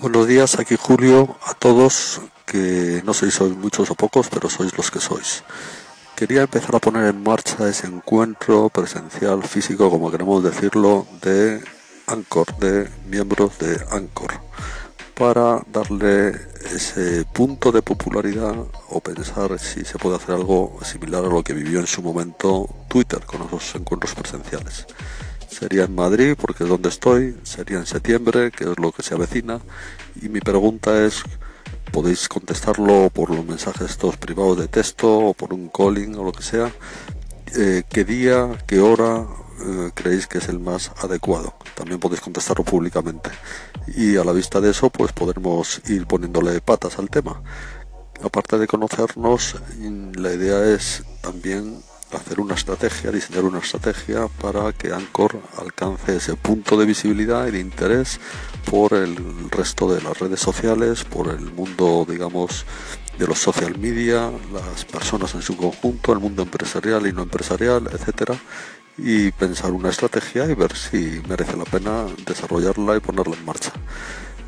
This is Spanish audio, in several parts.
Buenos días, aquí Julio, a todos, que no sé si sois muchos o pocos, pero sois los que sois. Quería empezar a poner en marcha ese encuentro presencial, físico, como queremos decirlo, de Anchor, de miembros de Anchor, para darle ese punto de popularidad o pensar si se puede hacer algo similar a lo que vivió en su momento Twitter con esos encuentros presenciales. Sería en Madrid, porque es donde estoy, sería en septiembre, que es lo que se avecina, y mi pregunta es, podéis contestarlo por los mensajes estos privados de texto o por un calling o lo que sea, eh, qué día, qué hora eh, creéis que es el más adecuado. También podéis contestarlo públicamente. Y a la vista de eso, pues podremos ir poniéndole patas al tema. Aparte de conocernos, la idea es también hacer una estrategia, diseñar una estrategia para que Anchor alcance ese punto de visibilidad y de interés por el resto de las redes sociales, por el mundo, digamos, de los social media, las personas en su conjunto, el mundo empresarial y no empresarial, etcétera, y pensar una estrategia y ver si merece la pena desarrollarla y ponerla en marcha.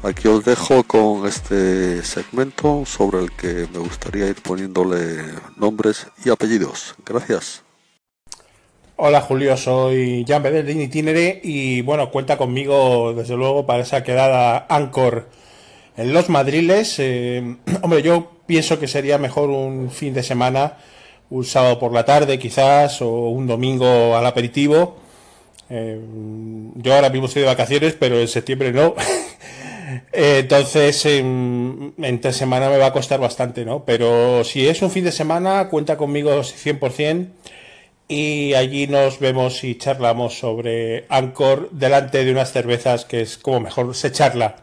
Aquí os dejo con este segmento sobre el que me gustaría ir poniéndole nombres y apellidos. Gracias. Hola Julio, soy Jan Bedel de Itinere y bueno, cuenta conmigo desde luego para esa quedada Anchor en Los Madriles. Eh, hombre, yo pienso que sería mejor un fin de semana, un sábado por la tarde quizás o un domingo al aperitivo. Eh, yo ahora mismo estoy de vacaciones, pero en septiembre no. Eh, entonces, entre semana me va a costar bastante, ¿no? Pero si es un fin de semana, cuenta conmigo 100% y allí nos vemos y charlamos sobre Anchor delante de unas cervezas que es como mejor se charla.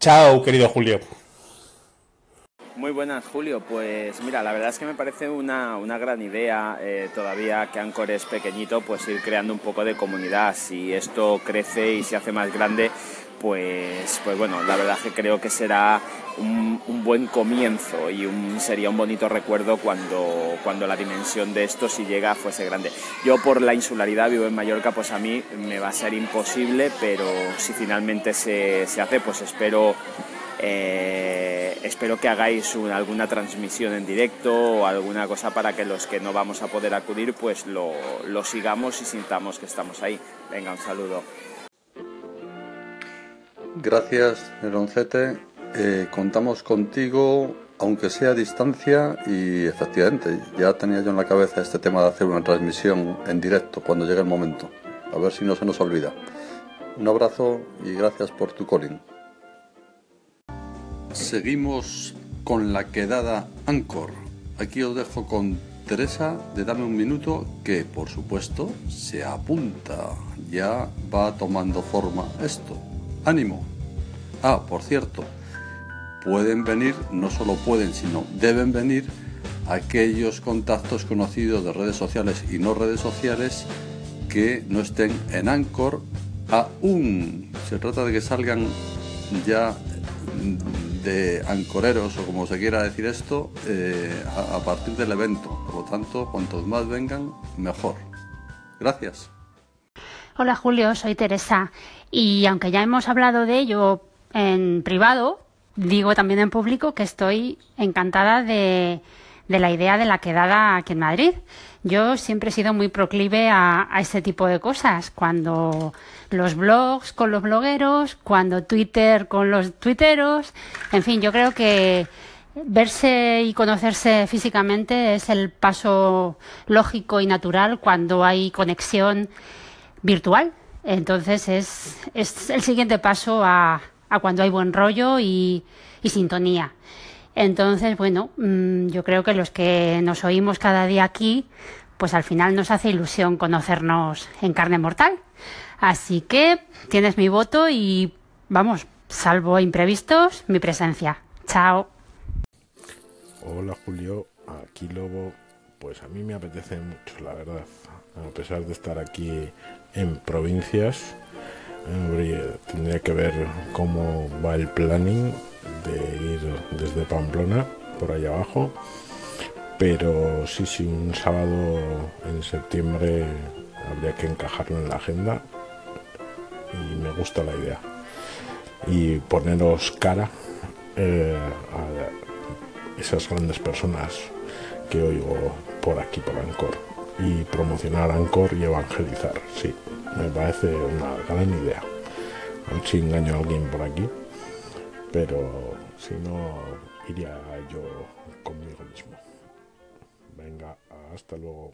Chao, querido Julio. Muy buenas, Julio. Pues mira, la verdad es que me parece una, gran idea eh, todavía que Anchor es pequeñito, pues ir creando un poco de comunidad. Si esto crece y se hace más grande, pues, pues bueno, la verdad que creo que será un, buen comienzo y un, sería un bonito recuerdo cuando, cuando la dimensión de esto, si llega, fuese grande. Yo por la insularidad vivo en Mallorca, pues a mí me va a ser imposible, pero si finalmente se, hace, pues espero... Eh, espero que hagáis alguna transmisión en directo o alguna cosa para que los que no vamos a poder acudir pues lo, sigamos y sintamos que estamos ahí. Venga, un saludo. Gracias, Neroncete. Eh, contamos contigo, aunque sea a distancia, y efectivamente, ya tenía yo en la cabeza este tema de hacer una transmisión en directo cuando llegue el momento. A ver si no se nos olvida. Un abrazo y gracias por tu calling. Seguimos con la quedada Anchor. Aquí os dejo con Teresa de Dame un Minuto, que por supuesto se apunta. Ya va tomando forma esto. ¡Ánimo! Ah, por cierto, pueden venir, no solo pueden, sino deben venir aquellos contactos conocidos de redes sociales y no redes sociales que no estén en Anchor aún. Se trata de que salgan ya de ancoreros o como se quiera decir esto eh, a, a partir del evento. Por lo tanto, cuantos más vengan, mejor. Gracias. Hola Julio, soy Teresa y aunque ya hemos hablado de ello en privado, digo también en público que estoy encantada de, la idea de la quedada aquí en Madrid. Yo siempre he sido muy proclive a, este tipo de cosas, cuando los blogs con los blogueros, cuando Twitter con los tuiteros, en fin, yo creo que verse y conocerse físicamente es el paso lógico y natural cuando hay conexión virtual. Entonces es, es el siguiente paso a cuando hay buen rollo y, sintonía. Entonces, bueno, mm, yo creo que los que nos oímos cada día aquí, pues al final nos hace ilusión conocernos en carne mortal. Así que tienes mi voto y vamos, salvo imprevistos, mi presencia. Chao. Hola Julio, aquí Lobo. Pues a mí me apetece mucho, la verdad. A pesar de estar aquí en provincias, tendría que ver cómo va el planning de ir desde Pamplona por allá abajo. Pero sí, sí, un sábado en septiembre habría que encajarlo en la agenda y me gusta la idea. y poneros cara eh, a esas grandes personas que oigo por aquí, por Ancor. Y promocionar Ancor y evangelizar, sí, me parece una gran idea. A ver si engaño a alguien por aquí, pero si no, iría yo conmigo mismo. Venga, hasta luego.